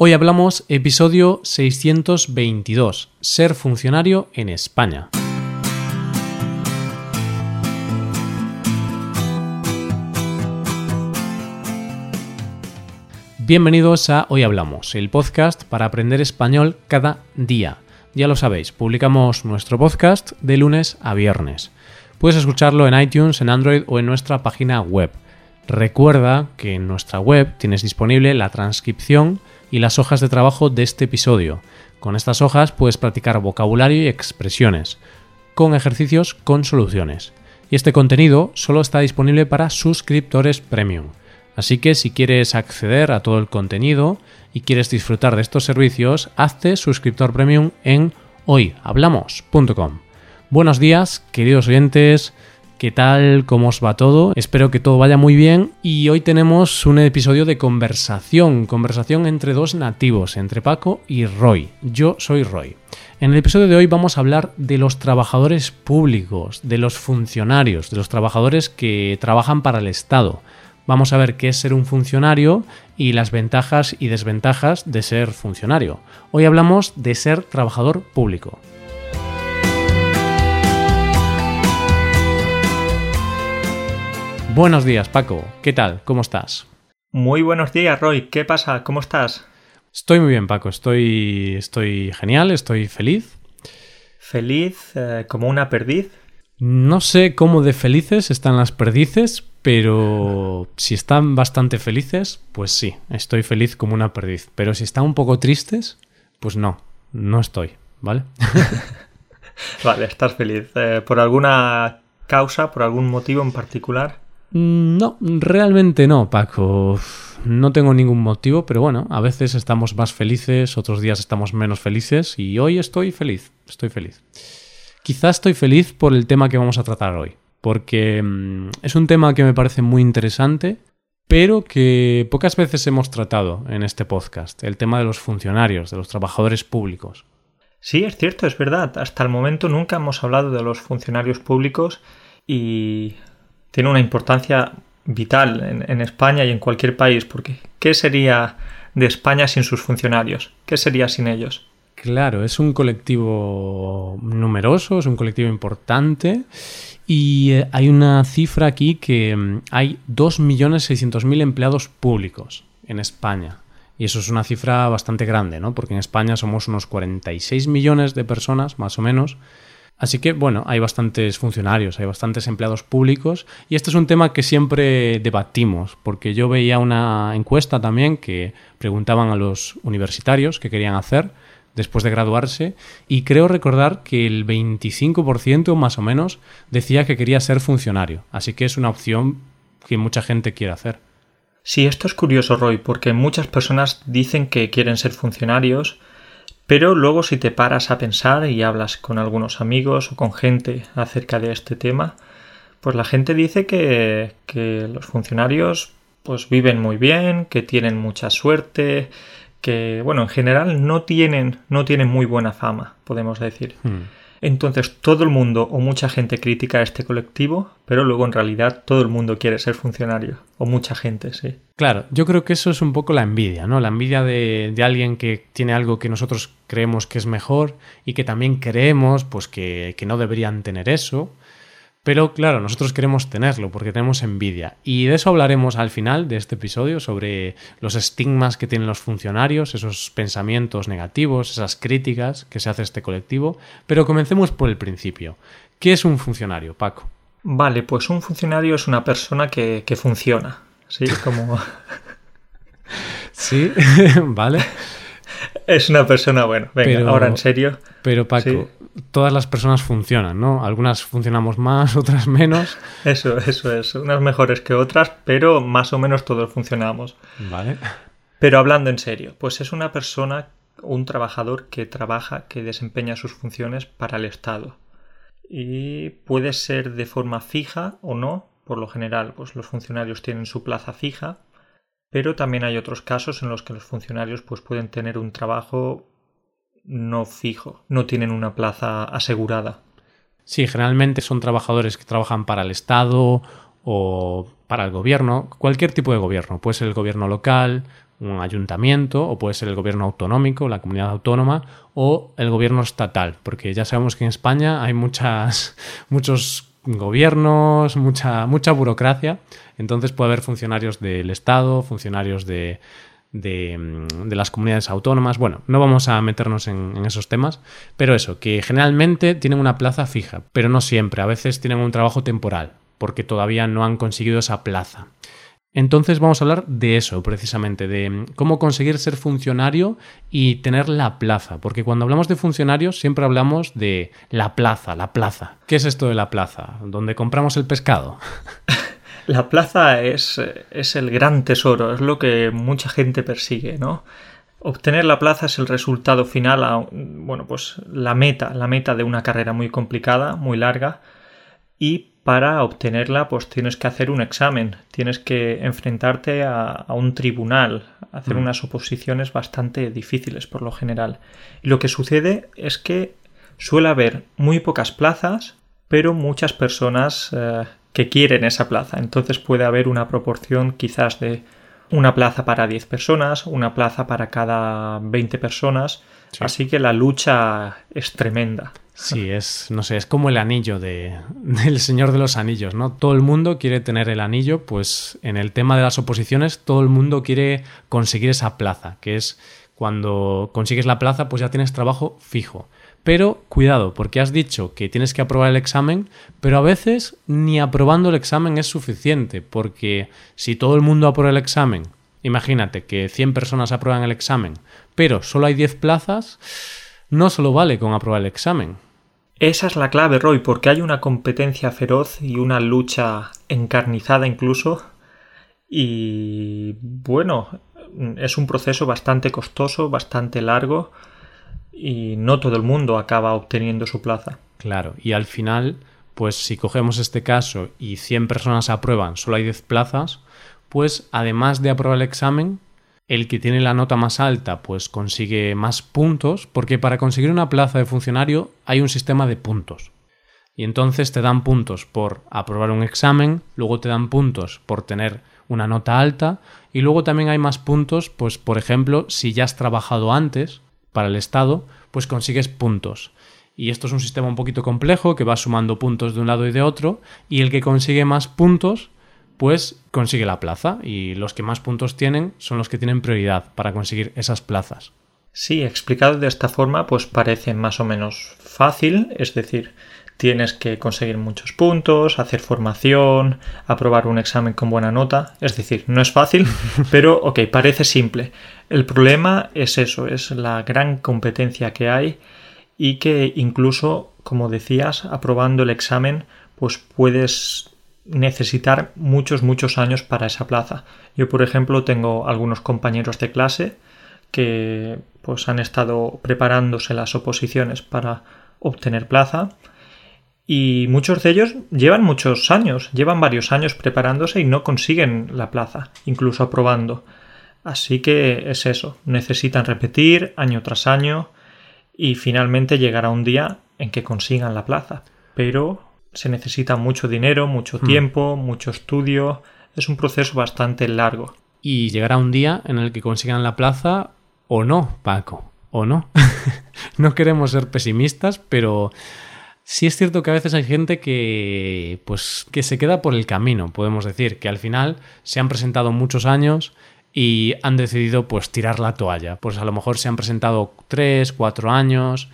Hoy hablamos episodio 622, ser funcionario en España. Bienvenidos a Hoy Hablamos, el podcast para aprender español cada día. Ya lo sabéis, publicamos nuestro podcast de lunes a viernes. Puedes escucharlo en iTunes, en Android o en nuestra página web. Recuerda que en nuestra web tienes disponible la transcripción y las hojas de trabajo de este episodio. Con estas hojas puedes practicar vocabulario y expresiones, con ejercicios con soluciones. Y este contenido solo está disponible para suscriptores premium. Así que si quieres acceder a todo el contenido y quieres disfrutar de estos servicios, hazte suscriptor premium en hoyhablamos.com. Buenos días, queridos oyentes. ¿Qué tal? ¿Cómo os va todo? Espero que todo vaya muy bien y hoy tenemos un episodio de conversación, conversación entre dos nativos, entre Paco y Roy. Yo soy Roy. En el episodio de hoy vamos a hablar de los trabajadores públicos, de los funcionarios, de los trabajadores que trabajan para el Estado. Vamos a ver qué es ser un funcionario y las ventajas y desventajas de ser funcionario. Hoy hablamos de ser trabajador público. Buenos días, Paco. ¿Qué tal? ¿Cómo estás? Muy buenos días, Roy. ¿Qué pasa? ¿Cómo estás? Estoy muy bien, Paco. Estoy, estoy genial, estoy feliz. ¿Feliz eh, como una perdiz? No sé cómo de felices están las perdices, pero si están bastante felices, pues sí, estoy feliz como una perdiz. Pero si están un poco tristes, pues no, no estoy, ¿vale? vale, estás feliz. Eh, ¿Por alguna causa, por algún motivo en particular? Mm, no, realmente no, Paco. No tengo ningún motivo, pero bueno, a veces estamos más felices, otros días estamos menos felices y hoy estoy feliz, estoy feliz. Quizás estoy feliz por el tema que vamos a tratar hoy, porque mm, es un tema que me parece muy interesante, pero que pocas veces hemos tratado en este podcast, el tema de los funcionarios, de los trabajadores públicos. Sí, es cierto, es verdad. Hasta el momento nunca hemos hablado de los funcionarios públicos y tiene una importancia vital en, España y en cualquier país, porque ¿qué sería de España sin sus funcionarios? ¿Qué sería sin ellos? Claro, es un colectivo numeroso, es un colectivo importante y eh, hay una cifra aquí que mm, hay 2.600.000 empleados públicos en España. Y eso es una cifra bastante grande, ¿no? Porque en España somos unos 46 millones de personas, más o menos, Así que, bueno, hay bastantes funcionarios, hay bastantes empleados públicos y este es un tema que siempre debatimos, porque yo veía una encuesta también que preguntaban a los universitarios qué querían hacer después de graduarse y creo recordar que el 25% más o menos decía que quería ser funcionario, así que es una opción que mucha gente quiere hacer. Sí, esto es curioso, Roy, porque muchas personas dicen que quieren ser funcionarios, pero luego si te paras a pensar y hablas con algunos amigos o con gente acerca de este tema, pues la gente dice que, los funcionarios pues viven muy bien, que tienen mucha suerte, que bueno, en general no tienen, no tienen muy buena fama, podemos decir. Hmm. Entonces todo el mundo o mucha gente critica a este colectivo, pero luego en realidad todo el mundo quiere ser funcionario, o mucha gente, sí. Claro, yo creo que eso es un poco la envidia, ¿no? La envidia de, alguien que tiene algo que nosotros creemos que es mejor y que también creemos pues que no deberían tener eso. Pero claro, nosotros queremos tenerlo porque tenemos envidia. Y de eso hablaremos al final de este episodio, sobre los estigmas que tienen los funcionarios, esos pensamientos negativos, esas críticas que se hace a este colectivo. Pero comencemos por el principio. ¿Qué es un funcionario, Paco? Vale, pues un funcionario es una persona que, funciona. Sí, como... sí, vale. Es una persona, bueno, venga, ahora en serio. Pero Paco, todas las personas funcionan, ¿no? Algunas funcionamos más, otras menos. Eso, eso es. Unas mejores que otras, pero más o menos todos funcionamos. Vale. Pero hablando en serio, pues es una persona, un trabajador que trabaja, que desempeña sus funciones para el Estado. Y puede ser de forma fija o no. Por lo general, pues los funcionarios tienen su plaza fija, pero también hay otros casos en los que los funcionarios pues, pueden tener un trabajo no fijo, no tienen una plaza asegurada. Sí, generalmente son trabajadores que trabajan para el Estado o para el gobierno, cualquier tipo de gobierno. Puede ser el gobierno local, un ayuntamiento, o puede ser el gobierno autonómico, la comunidad autónoma, o el gobierno estatal, porque ya sabemos que en España hay muchas, muchos gobiernos, mucha, mucha burocracia, entonces puede haber funcionarios del Estado, funcionarios de, de, las comunidades autónomas. Bueno, no vamos a meternos en, en, esos temas, pero eso, que generalmente tienen una plaza fija, pero no siempre, a veces tienen un trabajo temporal, porque todavía no han conseguido esa plaza. Entonces vamos a hablar de eso, precisamente, de cómo conseguir ser funcionario y tener la plaza, porque cuando hablamos de funcionarios siempre hablamos de la plaza, la plaza. ¿Qué es esto de la plaza? ¿Donde compramos el pescado? La plaza es, es el gran tesoro, es lo que mucha gente persigue, ¿no? Obtener la plaza es el resultado final a, bueno, pues la meta, la meta de una carrera muy complicada, muy larga, y para obtenerla pues tienes que hacer un examen, tienes que enfrentarte a, un tribunal, hacer mm. unas oposiciones bastante difíciles por lo general. Y lo que sucede es que suele haber muy pocas plazas, pero muchas personas eh, que quieren esa plaza. Entonces puede haber una proporción quizás de una plaza para 10 personas, una plaza para cada 20 personas. Así que la lucha es tremenda. Sí, es, no sé, es como el anillo de, del Señor de los Anillos, ¿no? Todo el mundo quiere tener el anillo, pues en el tema de las oposiciones todo el mundo quiere conseguir esa plaza, que es cuando consigues la plaza pues ya tienes trabajo fijo. Pero cuidado, porque has dicho que tienes que aprobar el examen, pero a veces ni aprobando el examen es suficiente, porque si todo el mundo aprueba el examen, imagínate que 100 personas aprueban el examen, pero solo hay 10 plazas, no solo vale con aprobar el examen. Esa es la clave, Roy, porque hay una competencia feroz y una lucha encarnizada incluso. Y bueno, es un proceso bastante costoso, bastante largo y no todo el mundo acaba obteniendo su plaza. Claro, y al final, pues si cogemos este caso y 100 personas aprueban, solo hay 10 plazas, pues además de aprobar el examen, el que tiene la nota más alta pues consigue más puntos, porque para conseguir una plaza de funcionario hay un sistema de puntos. Y entonces te dan puntos por aprobar un examen, luego te dan puntos por tener una nota alta y luego también hay más puntos, pues por ejemplo, si ya has trabajado antes, para el Estado, pues consigues puntos. Y esto es un sistema un poquito complejo que va sumando puntos de un lado y de otro, y el que consigue más puntos, pues consigue la plaza, y los que más puntos tienen son los que tienen prioridad para conseguir esas plazas. Sí, explicado de esta forma, pues parece más o menos fácil, es decir, tienes que conseguir muchos puntos, hacer formación, aprobar un examen con buena nota. Es decir, no es fácil, pero ok, parece simple. El problema es eso, es la gran competencia que hay y que incluso, como decías, aprobando el examen, pues puedes necesitar muchos, muchos años para esa plaza. Yo, por ejemplo, tengo algunos compañeros de clase que pues han estado preparándose las oposiciones para obtener plaza y muchos de ellos llevan muchos años, llevan varios años preparándose y no consiguen la plaza, incluso aprobando. Así que es eso, necesitan repetir año tras año y finalmente llegará un día en que consigan la plaza. Pero se necesita mucho dinero, mucho hmm. tiempo, mucho estudio, es un proceso bastante largo. Y llegará un día en el que consigan la plaza o no, Paco, o no. no queremos ser pesimistas, pero Sí es cierto que a veces hay gente que pues que se queda por el camino, podemos decir, que al final se han presentado muchos años y han decidido pues tirar la toalla. Pues a lo mejor se han presentado tres, cuatro años,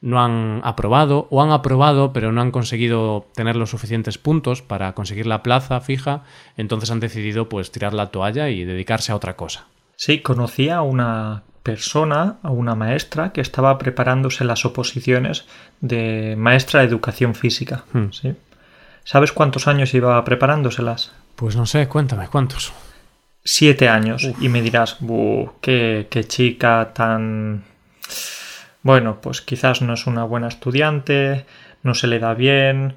no han aprobado o han aprobado pero no han conseguido tener los suficientes puntos para conseguir la plaza fija, entonces han decidido pues tirar la toalla y dedicarse a otra cosa. Sí, conocía una persona, a una maestra que estaba preparándose las oposiciones de maestra de educación física. Hmm. ¿sí? ¿Sabes cuántos años iba preparándoselas? Pues no sé, cuéntame, ¿cuántos? Siete años. Y me dirás, qué, qué chica tan... Bueno, pues quizás no es una buena estudiante, no se le da bien.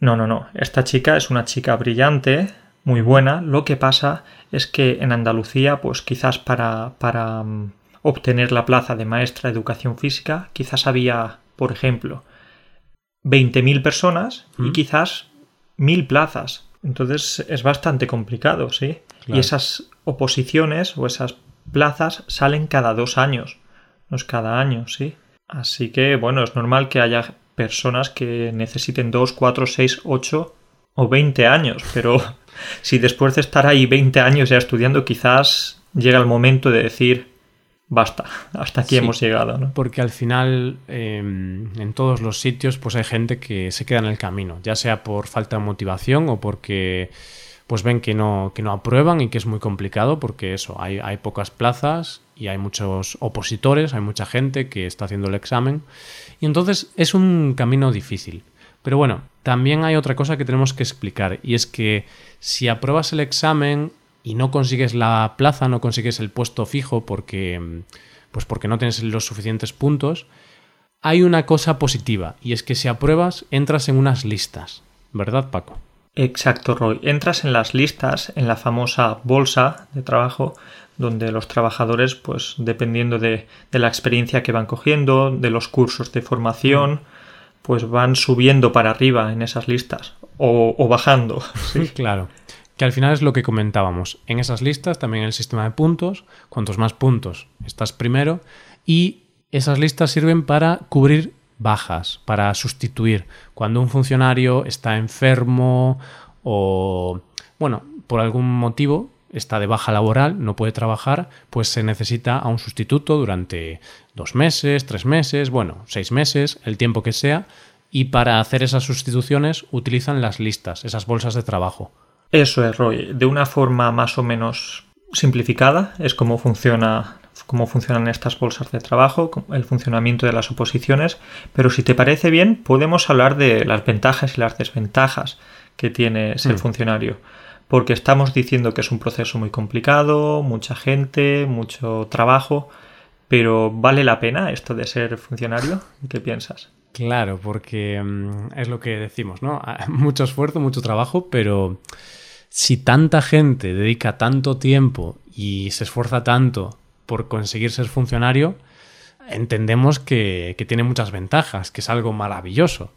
No, no, no. Esta chica es una chica brillante, muy buena. Lo que pasa es que en Andalucía, pues quizás para, para mm, obtener la plaza de maestra de educación física, quizás había, por ejemplo, 20.000 personas y mm. quizás 1.000 plazas. Entonces es bastante complicado, ¿sí? Y esas oposiciones o esas plazas salen cada dos años, no es cada año, ¿sí? Así que, bueno, es normal que haya personas que necesiten dos, cuatro, seis, ocho o veinte años, pero si después de estar ahí 20 años ya estudiando, quizás llega el momento de decir, basta, hasta aquí hemos llegado. ¿no? Porque al final, em, en todos los sitios, pues hay gente que se queda en el camino, ya sea por falta de motivación o porque pues ven que no, que no aprueban y que es muy complicado porque eso, hay, hay pocas plazas y hay muchos opositores, hay mucha gente que está haciendo el examen y entonces es un camino difícil. Pero bueno, también hay otra cosa que tenemos que explicar y es que si apruebas el examen y no consigues la plaza, no consigues el puesto fijo porque pues porque no tienes los suficientes puntos, hay una cosa positiva y es que si apruebas entras en unas listas, ¿verdad, Paco? Exacto, Roy. Entras en las listas, en la famosa bolsa de trabajo, donde los trabajadores, pues dependiendo de, la experiencia que van cogiendo, de los cursos de formación, pues van subiendo para arriba en esas listas o, bajando. ¿sí? claro. Que al final es lo que comentábamos. En esas listas también el sistema de puntos. Cuantos más puntos estás primero. Y esas listas sirven para cubrir bajas para sustituir cuando un funcionario está enfermo o, bueno, por algún motivo está de baja laboral, no puede trabajar, pues se necesita a un sustituto durante dos meses, tres meses, bueno, seis meses, el tiempo que sea, y para hacer esas sustituciones utilizan las listas, esas bolsas de trabajo. Eso es, Roy. De una forma más o menos simplificada es como funciona cómo funcionan estas bolsas de trabajo, el funcionamiento de las oposiciones, pero si te parece bien, podemos hablar de las ventajas y las desventajas que tiene ser mm. funcionario. Porque estamos diciendo que es un proceso muy complicado, mucha gente, mucho trabajo, pero ¿vale la pena esto de ser funcionario? ¿Qué piensas? Claro, porque mm, es lo que decimos, ¿no? Mucho esfuerzo, mucho trabajo, pero si tanta gente dedica tanto tiempo y se esfuerza tanto por conseguir ser funcionario, entendemos que, tiene muchas ventajas, que es algo maravilloso.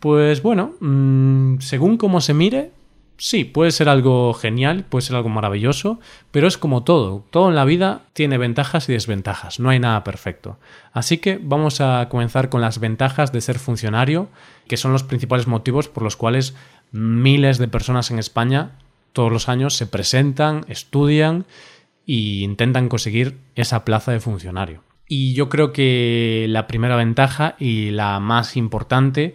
Pues bueno, mm, según cómo se mire, sí, puede ser algo genial, puede ser algo maravilloso, pero es como todo, todo en la vida tiene ventajas y desventajas, no hay nada perfecto. Así que vamos a comenzar con las ventajas de ser funcionario, que son los principales motivos por los cuales miles de personas en España todos los años se presentan, estudian y intentan conseguir esa plaza de funcionario. Y yo creo que la primera ventaja y la más importante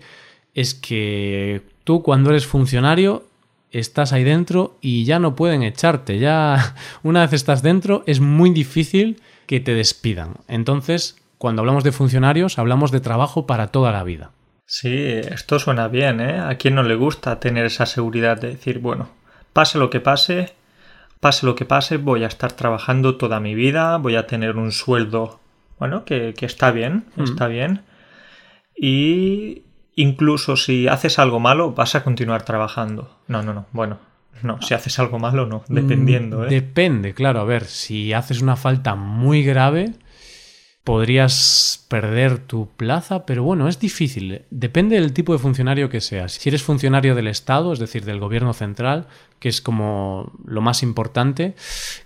es que tú cuando eres funcionario estás ahí dentro y ya no pueden echarte. Ya una vez estás dentro es muy difícil que te despidan. Entonces, cuando hablamos de funcionarios, hablamos de trabajo para toda la vida. Sí, esto suena bien, ¿eh? A quien no le gusta tener esa seguridad de decir, bueno, pase lo que pase, pase lo que pase, voy a estar trabajando toda mi vida, voy a tener un sueldo, bueno, que, está bien, mm. está bien. Y incluso si haces algo malo, vas a continuar trabajando. No, no, no, bueno. No, si haces algo malo, no, mm, dependiendo. ¿eh? Depende, claro. A ver, si haces una falta muy grave, podrías perder tu plaza, pero bueno, es difícil. Depende del tipo de funcionario que seas. Si eres funcionario del Estado, es decir, del gobierno central, que es como lo más importante,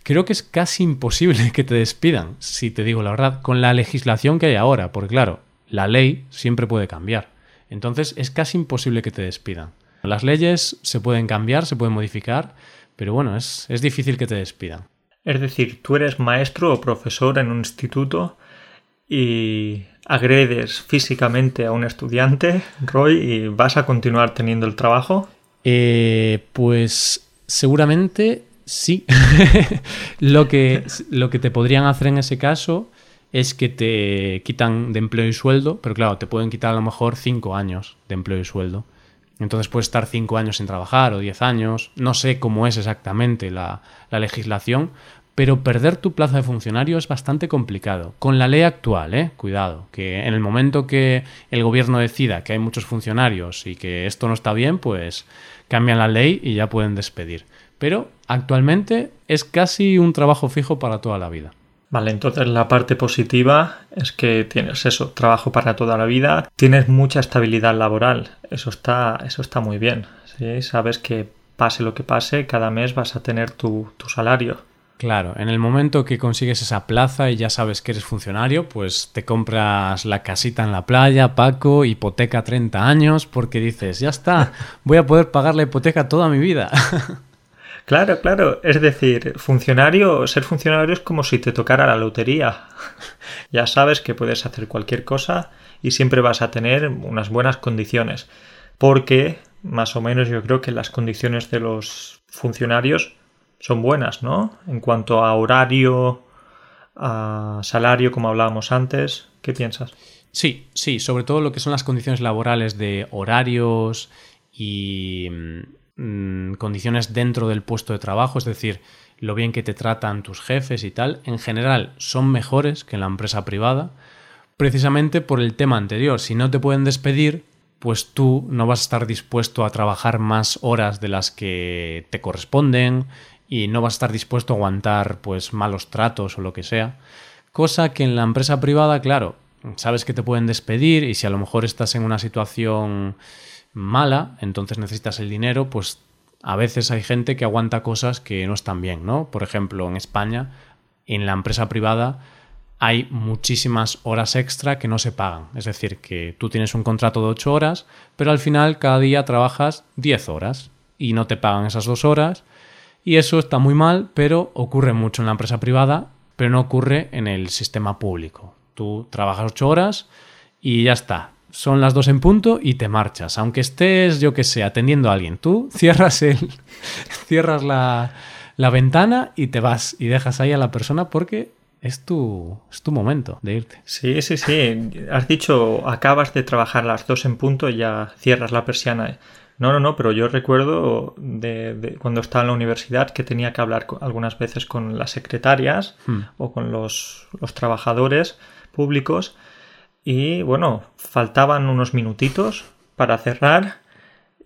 creo que es casi imposible que te despidan, si te digo la verdad, con la legislación que hay ahora, porque claro, la ley siempre puede cambiar. Entonces es casi imposible que te despidan. Las leyes se pueden cambiar, se pueden modificar, pero bueno, es, es difícil que te despidan. Es decir, tú eres maestro o profesor en un instituto y agredes físicamente a un estudiante, Roy, y vas a continuar teniendo el trabajo? Eh, pues seguramente sí. lo, que, lo que te podrían hacer en ese caso es que te quitan de empleo y sueldo, pero claro, te pueden quitar a lo mejor cinco años de empleo y sueldo. Entonces puedes estar cinco años sin trabajar o diez años. No sé cómo es exactamente la, la legislación, pero perder tu plaza de funcionario es bastante complicado. Con la ley actual, ¿eh? Cuidado, que en el momento que el gobierno decida que hay muchos funcionarios y que esto no está bien, pues cambian la ley y ya pueden despedir. Pero actualmente es casi un trabajo fijo para toda la vida. Vale, entonces la parte positiva es que tienes eso, trabajo para toda la vida, tienes mucha estabilidad laboral, eso está, eso está muy bien, ¿sí? sabes que pase lo que pase, cada mes vas a tener tu, tu salario. Claro, en el momento que consigues esa plaza y ya sabes que eres funcionario, pues te compras la casita en la playa, Paco, hipoteca 30 años, porque dices, ya está, voy a poder pagar la hipoteca toda mi vida. Claro, claro. Es decir, funcionario, ser funcionario es como si te tocara la lotería. ya sabes que puedes hacer cualquier cosa y siempre vas a tener unas buenas condiciones. Porque, más o menos, yo creo que las condiciones de los funcionarios son buenas, ¿no? En cuanto a horario, a salario, como hablábamos antes. ¿Qué piensas? Sí, sí, sobre todo lo que son las condiciones laborales de horarios y Mm, condiciones dentro del puesto de trabajo, es decir, lo bien que te tratan tus jefes y tal, en general son mejores que en la empresa privada, precisamente por el tema anterior. Si no te pueden despedir, pues tú no vas a estar dispuesto a trabajar más horas de las que te corresponden y no vas a estar dispuesto a aguantar pues malos tratos o lo que sea. Cosa que en la empresa privada, claro, sabes que te pueden despedir y si a lo mejor estás en una situación mala, entonces necesitas el dinero, pues a veces hay gente que aguanta cosas que no están bien, ¿no? Por ejemplo, en España, en la empresa privada, hay muchísimas horas extra que no se pagan. Es decir, que tú tienes un contrato de 8 horas, pero al final cada día trabajas 10 horas y no te pagan esas dos horas. Y eso está muy mal, pero ocurre mucho en la empresa privada, pero no ocurre en el sistema público. Tú trabajas 8 horas y ya está son las dos en punto y te marchas. Aunque estés, yo que sé, atendiendo a alguien, tú cierras el. cierras la, la, ventana y te vas. Y dejas ahí a la persona porque es tu, es tu momento de irte. Sí, sí, sí. Has dicho, acabas de trabajar las dos en punto y ya cierras la persiana. No, no, no, pero yo recuerdo de, cuando estaba en la universidad que tenía que hablar algunas veces con las secretarias hmm. o con los, los trabajadores públicos y bueno, faltaban unos minutitos para cerrar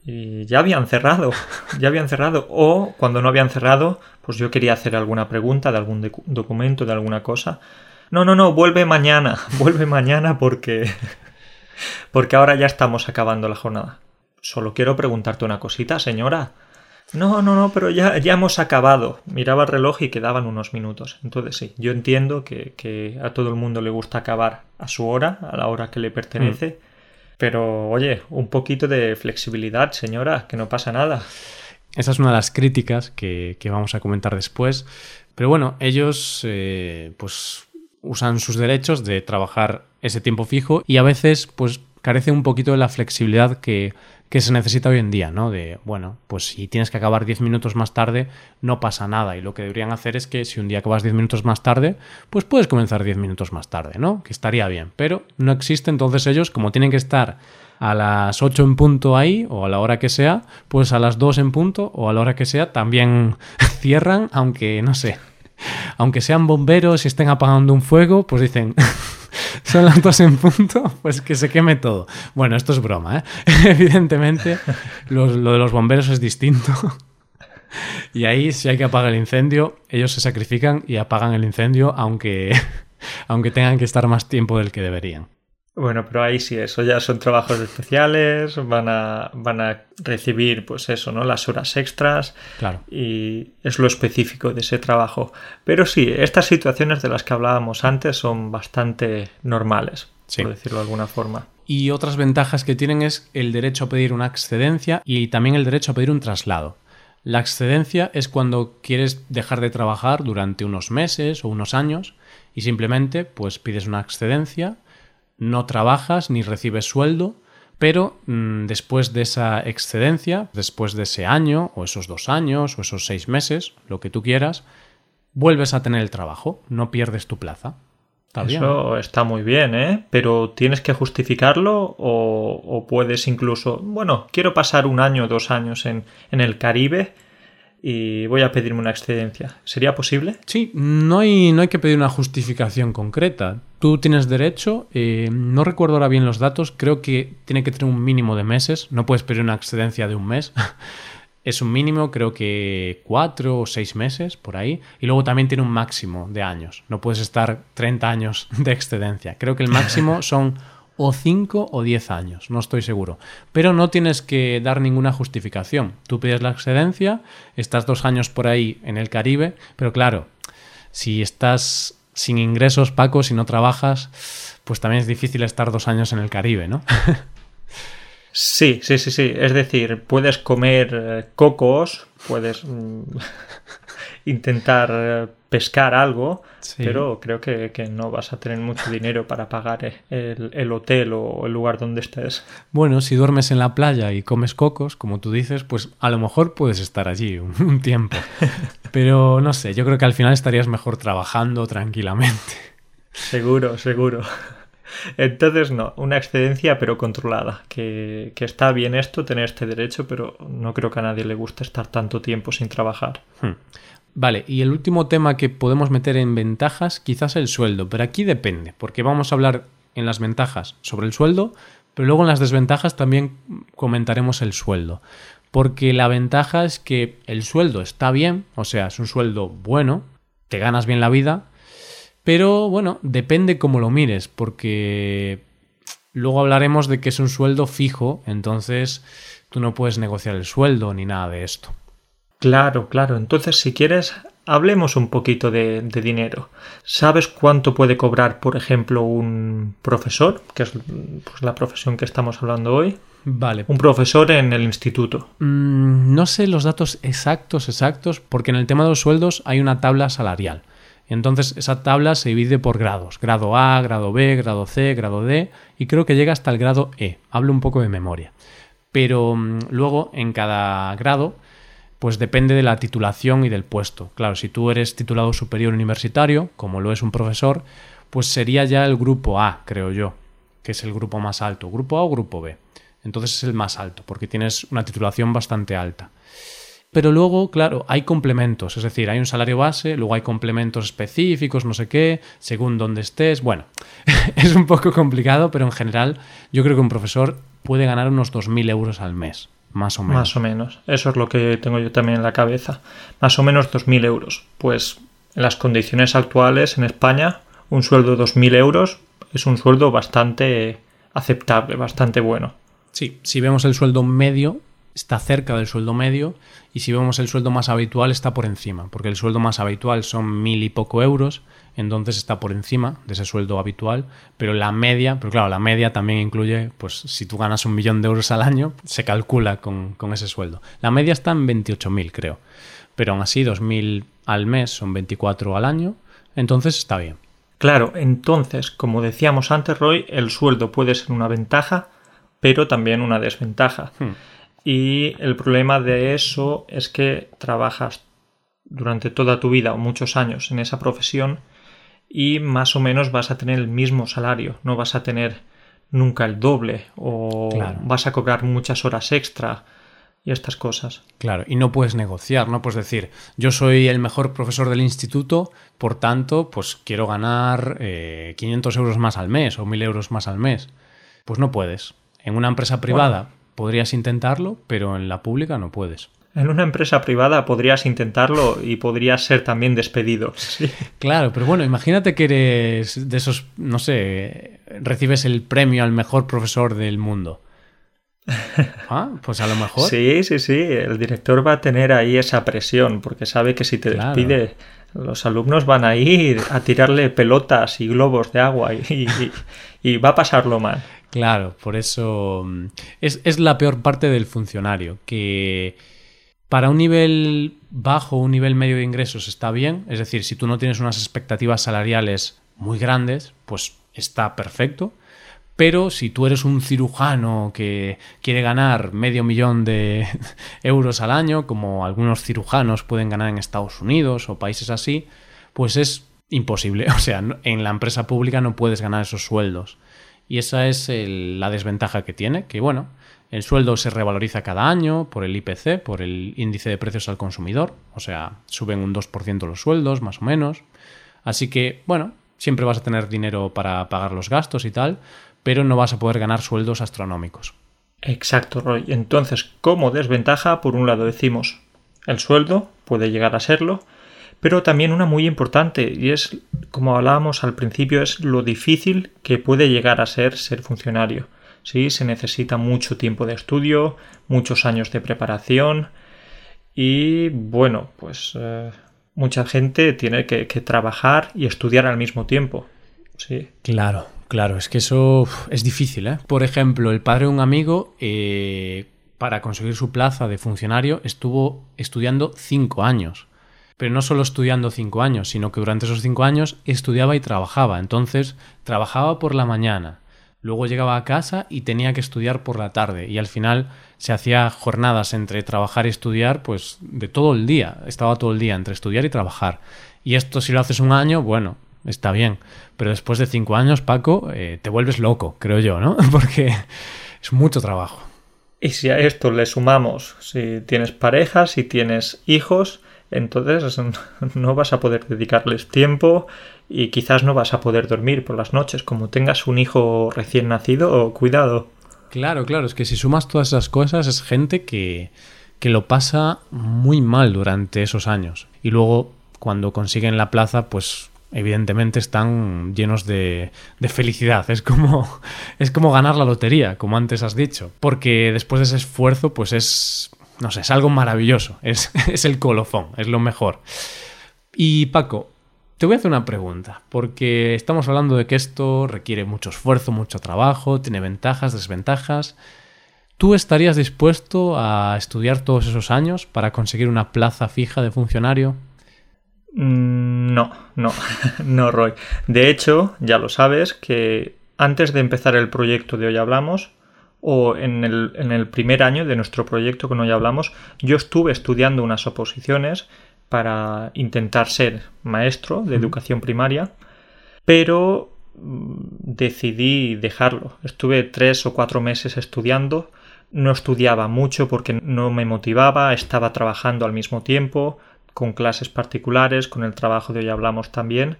y ya habían cerrado, ya habían cerrado. O cuando no habían cerrado, pues yo quería hacer alguna pregunta de algún documento, de alguna cosa. No, no, no, vuelve mañana, vuelve mañana porque... porque ahora ya estamos acabando la jornada. Solo quiero preguntarte una cosita, señora. No, no, no, pero ya, ya hemos acabado. Miraba el reloj y quedaban unos minutos. Entonces sí, yo entiendo que, a todo el mundo le gusta acabar a su hora, a la hora que le pertenece. Mm. Pero oye, un poquito de flexibilidad, señora, que no pasa nada. Esa es una de las críticas que, vamos a comentar después. Pero bueno, ellos eh, pues usan sus derechos de trabajar ese tiempo fijo y a veces pues carece un poquito de la flexibilidad que que se necesita hoy en día, ¿no? De, bueno, pues si tienes que acabar 10 minutos más tarde, no pasa nada. Y lo que deberían hacer es que si un día acabas 10 minutos más tarde, pues puedes comenzar 10 minutos más tarde, ¿no? Que estaría bien. Pero no existe, entonces ellos, como tienen que estar a las 8 en punto ahí, o a la hora que sea, pues a las 2 en punto, o a la hora que sea, también cierran, aunque, no sé, aunque sean bomberos y estén apagando un fuego, pues dicen... son las dos en punto, pues que se queme todo. Bueno, esto es broma, ¿eh? Evidentemente, lo, de los bomberos es distinto. Y ahí, si hay que apagar el incendio, ellos se sacrifican y apagan el incendio, aunque, aunque tengan que estar más tiempo del que deberían. Bueno, pero ahí sí, eso ya son trabajos especiales, van a, van a recibir, pues eso, ¿no? Las horas extras. Claro. Y es lo específico de ese trabajo. Pero sí, estas situaciones de las que hablábamos antes son bastante normales, por decirlo de alguna forma. Y otras ventajas que tienen es el derecho a pedir una excedencia y también el derecho a pedir un traslado. La excedencia es cuando quieres dejar de trabajar durante unos meses o unos años y simplemente pues pides una excedencia no trabajas ni recibes sueldo, pero mm, después de esa excedencia, después de ese año, o esos dos años, o esos seis meses, lo que tú quieras, vuelves a tener el trabajo, no pierdes tu plaza. Eso está muy bien, ¿eh? Pero ¿tienes que justificarlo o, o, puedes incluso, bueno, quiero pasar un año o dos años en, en el Caribe y voy a pedirme una excedencia. ¿Sería posible? Sí, no hay, no hay que pedir una justificación concreta. Tú tienes derecho, eh, no recuerdo ahora bien los datos, creo que tiene que tener un mínimo de meses, no puedes pedir una excedencia de un mes. es un mínimo, creo que cuatro o seis meses por ahí. Y luego también tiene un máximo de años. No puedes estar 30 años de excedencia. Creo que el máximo son o 5 o 10 años, no estoy seguro. Pero no tienes que dar ninguna justificación. Tú pides la excedencia, estás dos años por ahí en el Caribe, pero claro, si estás sin ingresos, Paco, si no trabajas, pues también es difícil estar dos años en el Caribe, ¿no? sí, sí, sí, sí. Es decir, puedes comer eh, cocos, puedes mm, intentar eh, pescar algo, pero creo que, no vas a tener mucho dinero para pagar el, el, hotel o el lugar donde estés. Bueno, si duermes en la playa y comes cocos, como tú dices, pues a lo mejor puedes estar allí un, tiempo. Pero no sé, yo creo que al final estarías mejor trabajando tranquilamente. Seguro, seguro. Entonces, no, una excedencia pero controlada, que, que, está bien esto, tener este derecho, pero no creo que a nadie le guste estar tanto tiempo sin trabajar. Hmm. Vale, y el último tema que podemos meter en ventajas, quizás el sueldo, pero aquí depende, porque vamos a hablar en las ventajas sobre el sueldo, pero luego en las desventajas también comentaremos el sueldo. Porque la ventaja es que el sueldo está bien, o sea, es un sueldo bueno, te ganas bien la vida, pero bueno, depende cómo lo mires, porque luego hablaremos de que es un sueldo fijo, entonces tú no puedes negociar el sueldo ni nada de esto. Claro, claro. Entonces, si quieres, hablemos un poquito de, dinero. ¿Sabes cuánto puede cobrar, por ejemplo, un profesor, que es pues, la profesión que estamos hablando hoy? Vale. Un profesor en el instituto. Mm, no sé los datos exactos, exactos, porque en el tema de los sueldos hay una tabla salarial. Entonces esa tabla se divide por grados. Grado A, grado B, grado C, grado D y creo que llega hasta el grado E. Hablo un poco de memoria. Pero mm, luego en cada grado pues depende de la titulación y del puesto. Claro, si tú eres titulado superior universitario, como lo es un profesor, pues sería ya el grupo A, creo yo, que es el grupo más alto. ¿Grupo A o grupo B? Entonces es el más alto, porque tienes una titulación bastante alta. Pero luego, claro, hay complementos, es decir, hay un salario base, luego hay complementos específicos, no sé qué, según dónde estés. Bueno, es un poco complicado, pero en general yo creo que un profesor puede ganar unos 2.000 euros al mes. Más o menos. Más o menos. Eso es lo que tengo yo también en la cabeza. Más o menos 2.000 euros. Pues en las condiciones actuales en España, un sueldo de 2.000 euros es un sueldo bastante aceptable, bastante bueno. Sí, si vemos el sueldo medio, está cerca del sueldo medio y si vemos el sueldo más habitual está por encima, porque el sueldo más habitual son mil y poco euros, entonces está por encima de ese sueldo habitual, pero la media, pero claro, la media también incluye, pues si tú ganas un millón de euros al año, se calcula con, ese sueldo. La media está en 28.000 creo, pero aún así 2.000 al mes son 24 al año, entonces está bien. Claro, entonces, como decíamos antes, Roy, el sueldo puede ser una ventaja, pero también una desventaja. Hmm. Y el problema de eso es que trabajas durante toda tu vida o muchos años en esa profesión y más o menos vas a tener el mismo salario, no vas a tener nunca el doble o vas a cobrar muchas horas extra y estas cosas. Claro, y no puedes negociar, no puedes decir, yo soy el mejor profesor del instituto, por tanto, pues quiero ganar 500 eh, euros más al mes o 1000 euros más al mes. Pues no puedes. En una empresa privada podrías intentarlo, pero en la pública no puedes. En una empresa privada podrías intentarlo y podrías ser también despedido. Claro, pero bueno, imagínate que eres de esos, no sé, recibes el premio al mejor profesor del mundo. Ah, pues a lo mejor. Sí, sí, sí. El director va a tener ahí esa presión porque sabe que si te despide, los alumnos van a ir a tirarle pelotas y globos de agua y, va a pasarlo mal. Claro, por eso mm, es, es, la peor parte del funcionario, que para un nivel bajo, un nivel medio de ingresos está bien, es decir, si tú no tienes unas expectativas salariales muy grandes, pues está perfecto, pero si tú eres un cirujano que quiere ganar medio millón de euros al año, como algunos cirujanos pueden ganar en Estados Unidos o países así, pues es imposible, o sea, en la empresa pública no puedes ganar esos sueldos. Y esa es la desventaja que tiene, que bueno, el sueldo se revaloriza cada año por el IPC, por el índice de precios al consumidor, o sea, suben un 2% los sueldos, más o menos. Así que, bueno, siempre vas a tener dinero para pagar los gastos y tal, pero no vas a poder ganar sueldos astronómicos. Exacto, Roy. Entonces, como desventaja, por un lado decimos, el sueldo puede llegar a serlo, pero también una muy importante y es, como hablábamos al principio, es lo difícil que puede llegar a ser ser funcionario. Sí, se necesita mucho tiempo de estudio, muchos años de preparación y bueno, pues eh, mucha gente tiene que, trabajar y estudiar al mismo tiempo. Sí. Claro, claro, es que eso es difícil. ¿eh? Por ejemplo, el padre de un amigo, eh, para conseguir su plaza de funcionario, estuvo estudiando cinco años. Pero no solo estudiando cinco años, sino que durante esos cinco años estudiaba y trabajaba. Entonces, trabajaba por la mañana, luego llegaba a casa y tenía que estudiar por la tarde. Y al final se hacía jornadas entre trabajar y estudiar, pues de todo el día. Estaba todo el día entre estudiar y trabajar. Y esto si lo haces un año, bueno, está bien. Pero después de cinco años, Paco, eh, te vuelves loco, creo yo, ¿no? Porque es mucho trabajo. Y si a esto le sumamos, si tienes pareja, si tienes hijos, entonces no vas a poder dedicarles tiempo y quizás no vas a poder dormir por las noches. Como tengas un hijo recién nacido, cuidado. Claro, claro, es que si sumas todas esas cosas es gente que, que lo pasa muy mal durante esos años. Y luego, cuando consiguen la plaza, pues evidentemente están llenos de, felicidad. Es como, es como ganar la lotería, como antes has dicho. Porque después de ese esfuerzo, pues es no sé, es algo maravilloso, es, es el colofón, es lo mejor. Y Paco, te voy a hacer una pregunta, porque estamos hablando de que esto requiere mucho esfuerzo, mucho trabajo, tiene ventajas, desventajas. ¿Tú estarías dispuesto a estudiar todos esos años para conseguir una plaza fija de funcionario? Mm, no, no, no, Roy. De hecho, ya lo sabes, que antes de empezar el proyecto de hoy hablamos, o en el, en el primer año de nuestro proyecto no ya hablamos, yo estuve estudiando unas oposiciones para intentar ser maestro de educación primaria, pero mm, decidí dejarlo. Estuve tres o cuatro meses estudiando, no estudiaba mucho porque no me motivaba, estaba trabajando al mismo tiempo, con clases particulares, con el trabajo de hoy hablamos también,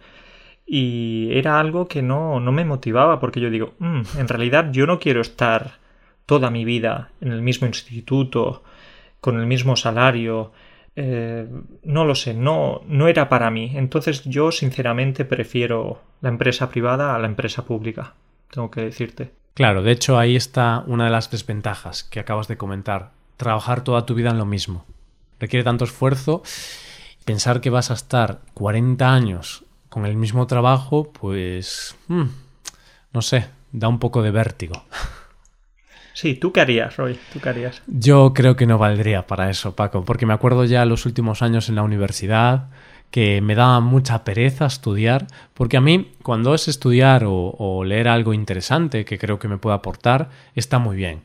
y era algo que no, no me motivaba porque yo digo, mm, en realidad yo no quiero estar toda mi vida en el mismo instituto, con el mismo salario, eh, no lo sé, no, no era para mí. Entonces yo sinceramente prefiero la empresa privada a la empresa pública, tengo que decirte. Claro, de hecho ahí está una de las desventajas que acabas de comentar. Trabajar toda tu vida en lo mismo. Requiere tanto esfuerzo. Pensar que vas a estar 40 años con el mismo trabajo, pues... Hmm, no sé, da un poco de vértigo. Sí, ¿tú qué harías, Roy? ¿Tú qué harías? Yo creo que no valdría para eso, Paco, porque me acuerdo ya los últimos años en la universidad que me daba mucha pereza estudiar, porque a mí cuando es estudiar o, o leer algo interesante que creo que me pueda aportar, está muy bien.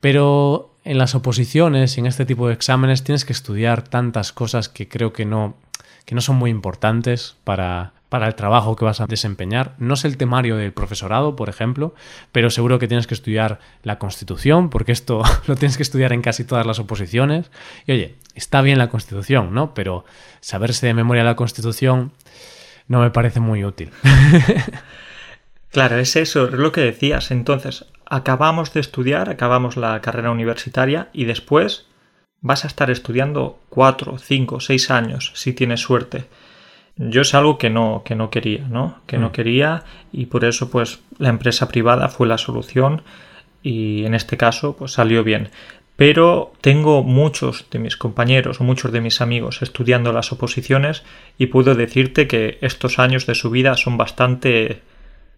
Pero en las oposiciones y en este tipo de exámenes tienes que estudiar tantas cosas que creo que no, que no son muy importantes para, para el trabajo que vas a desempeñar. No es el temario del profesorado, por ejemplo, pero seguro que tienes que estudiar la Constitución, porque esto lo tienes que estudiar en casi todas las oposiciones. Y oye, está bien la Constitución, ¿no? Pero saberse de memoria la Constitución no me parece muy útil. Claro, es eso, es lo que decías. Entonces, acabamos de estudiar, acabamos la carrera universitaria y después vas a estar estudiando cuatro, cinco, seis años, si tienes suerte yo es algo que no, que no quería, ¿no? Que no mm. quería y por eso pues la empresa privada fue la solución y en este caso pues salió bien. Pero tengo muchos de mis compañeros muchos de mis amigos estudiando las oposiciones y puedo decirte que estos años de su vida son bastante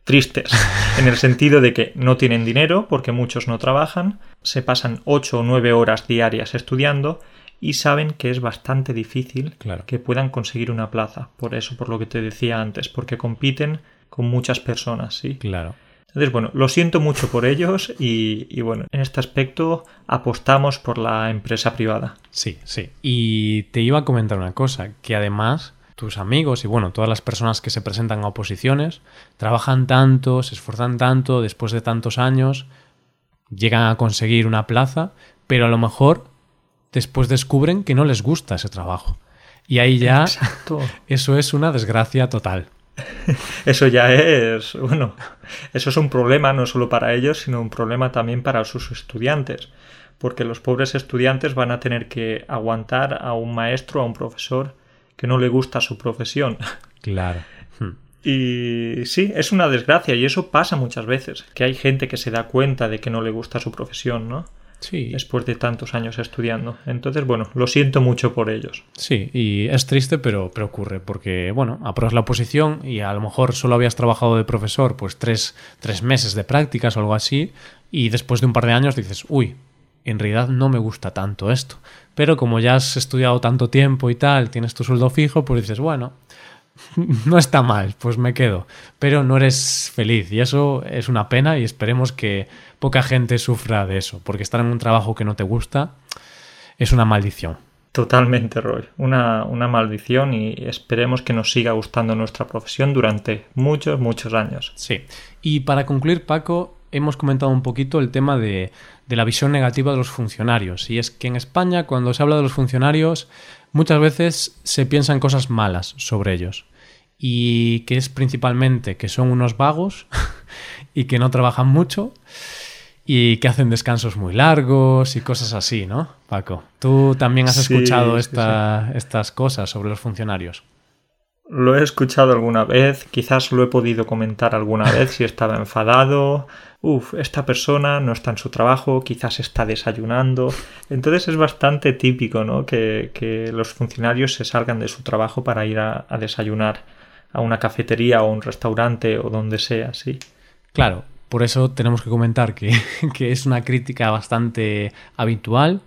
tristes, en el sentido de que no tienen dinero porque muchos no trabajan, se pasan 8 o 9 horas diarias estudiando y saben que es bastante difícil que puedan conseguir una plaza. Por eso, por lo que te decía antes, porque compiten con muchas personas, ¿sí? Claro. Entonces, bueno, lo siento mucho por ellos y, y, bueno, en este aspecto apostamos por la empresa privada. Sí, sí. Y te iba a comentar una cosa, que además tus amigos y bueno, todas las personas que se presentan a oposiciones trabajan tanto, se esfuerzan tanto, después de tantos años, llegan a conseguir una plaza, pero a lo mejor después descubren que no les gusta ese trabajo. Y ahí ya eso es una desgracia total. Eso ya es, bueno, eso es un problema no solo para ellos, sino un problema también para sus estudiantes, porque los pobres estudiantes van a tener que aguantar a un maestro, a un profesor que no le gusta su profesión. Claro. Y sí, es una desgracia y eso pasa muchas veces, que hay gente que se da cuenta de que no le gusta su profesión, ¿no? Sí. Después de tantos años estudiando. Entonces, bueno, lo siento mucho por ellos. Sí, y es triste, pero, pero ocurre, porque, bueno, apruebas la oposición y a lo mejor solo habías trabajado de profesor, pues tres, tres meses de prácticas o algo así, y después de un par de años dices, uy, en realidad no me gusta tanto esto. Pero como ya has estudiado tanto tiempo y tal, tienes tu sueldo fijo, pues dices, bueno, no está mal, pues me quedo. Pero no eres feliz y eso es una pena y esperemos que poca gente sufra de eso, porque estar en un trabajo que no te gusta es una maldición. Totalmente, Roy. Una, una maldición y esperemos que nos siga gustando nuestra profesión durante muchos, muchos años. Sí. Y para concluir, Paco, hemos comentado un poquito el tema de, de la visión negativa de los funcionarios. Y es que en España, cuando se habla de los funcionarios, muchas veces se piensan cosas malas sobre ellos. Y que es principalmente que son unos vagos y que no trabajan mucho y que hacen descansos muy largos y cosas así, ¿no, Paco? Tú también has Sí, escuchado sí, estas cosas sobre los funcionarios. Lo he escuchado alguna vez, quizás lo he podido comentar alguna vez si estaba enfadado. Uf, esta persona no está en su trabajo, quizás está desayunando. Entonces es bastante típico, ¿no? Que, que los funcionarios se salgan de su trabajo para ir a, a desayunar a una cafetería o un restaurante o donde sea, sí. Claro, por eso tenemos que comentar que, que es una crítica bastante habitual.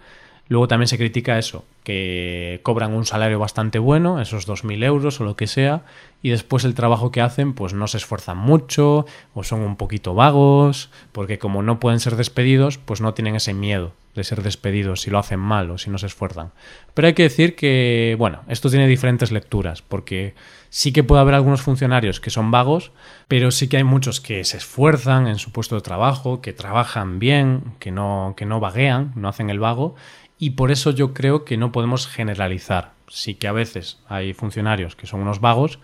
Luego también se critica eso, que cobran un salario bastante bueno, esos 2.000 euros o lo que sea, y después el trabajo que hacen pues no se esfuerzan mucho o son un poquito vagos, porque como no pueden ser despedidos, pues no tienen ese miedo de ser despedidos si lo hacen mal o si no se esfuerzan. Pero hay que decir que, bueno, esto tiene diferentes lecturas, porque sí que puede haber algunos funcionarios que son vagos, pero sí que hay muchos que se esfuerzan en su puesto de trabajo, que trabajan bien, que no, que no vaguean, no hacen el vago, y por eso yo creo que no podemos generalizar. Sí que a veces hay funcionarios que son unos vagos,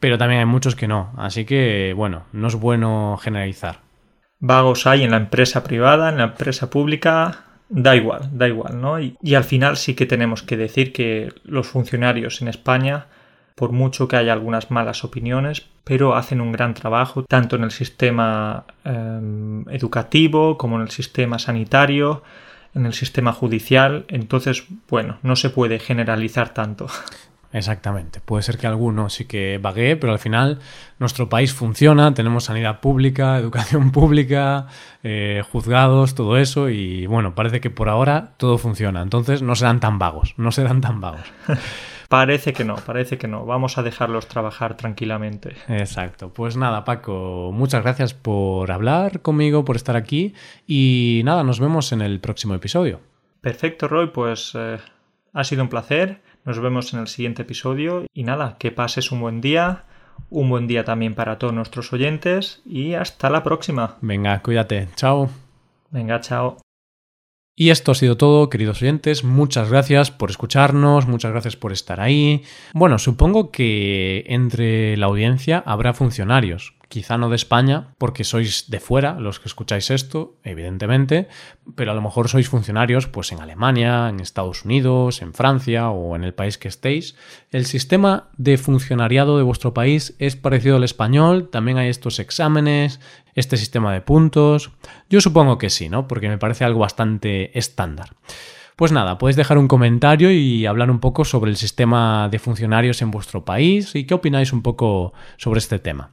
pero también hay muchos que no. Así que, bueno, no es bueno generalizar. Vagos hay en la empresa privada, en la empresa pública, da igual, da igual, ¿no? Y, al final sí que tenemos que decir que los funcionarios en España, por mucho que haya algunas malas opiniones, pero hacen un gran trabajo tanto en el sistema eh, educativo como en el sistema sanitario, en el sistema judicial. Entonces, bueno, no se puede generalizar tanto. Exactamente. Puede ser que alguno sí que vaguee, pero al final nuestro país funciona, tenemos sanidad pública, educación pública, eh, juzgados, todo eso, y bueno, parece que por ahora todo funciona. Entonces no serán tan vagos, no serán tan vagos. Parece que no, parece que no. Vamos a dejarlos trabajar tranquilamente. Exacto. Pues nada, Paco, muchas gracias por hablar conmigo, por estar aquí, y nada, nos vemos en el próximo episodio. Perfecto, Roy, pues eh, ha sido un placer. Nos vemos en el siguiente episodio y nada, que pases un buen día, un buen día también para todos nuestros oyentes y hasta la próxima. Venga, cuídate. Chao. Venga, chao. Y esto ha sido todo, queridos oyentes. Muchas gracias por escucharnos, muchas gracias por estar ahí. Bueno, supongo que entre la audiencia habrá funcionarios. Quizá no de España, porque sois de fuera los que escucháis esto, evidentemente, pero a lo mejor sois funcionarios pues en Alemania, en Estados Unidos, en Francia o en el país que estéis. El sistema de funcionariado de vuestro país es parecido al español, también hay estos exámenes, este sistema de puntos. Yo supongo que sí, ¿no? Porque me parece algo bastante estándar. Pues nada, podéis dejar un comentario y hablar un poco sobre el sistema de funcionarios en vuestro país y qué opináis un poco sobre este tema.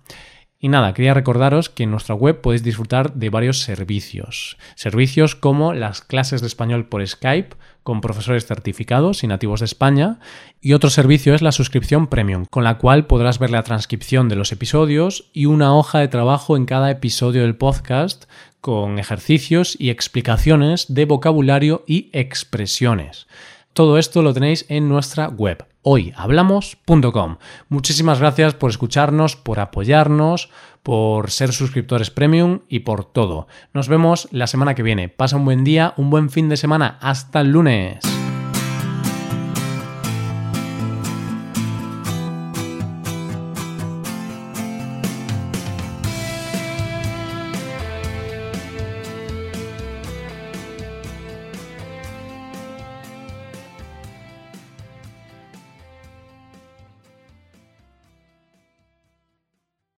Y nada, quería recordaros que en nuestra web podéis disfrutar de varios servicios. Servicios como las clases de español por Skype con profesores certificados y nativos de España. Y otro servicio es la suscripción premium, con la cual podrás ver la transcripción de los episodios y una hoja de trabajo en cada episodio del podcast con ejercicios y explicaciones de vocabulario y expresiones. Todo esto lo tenéis en nuestra web hoyhablamos.com. Muchísimas gracias por escucharnos, por apoyarnos, por ser suscriptores premium y por todo. Nos vemos la semana que viene. Pasa un buen día, un buen fin de semana. Hasta el lunes.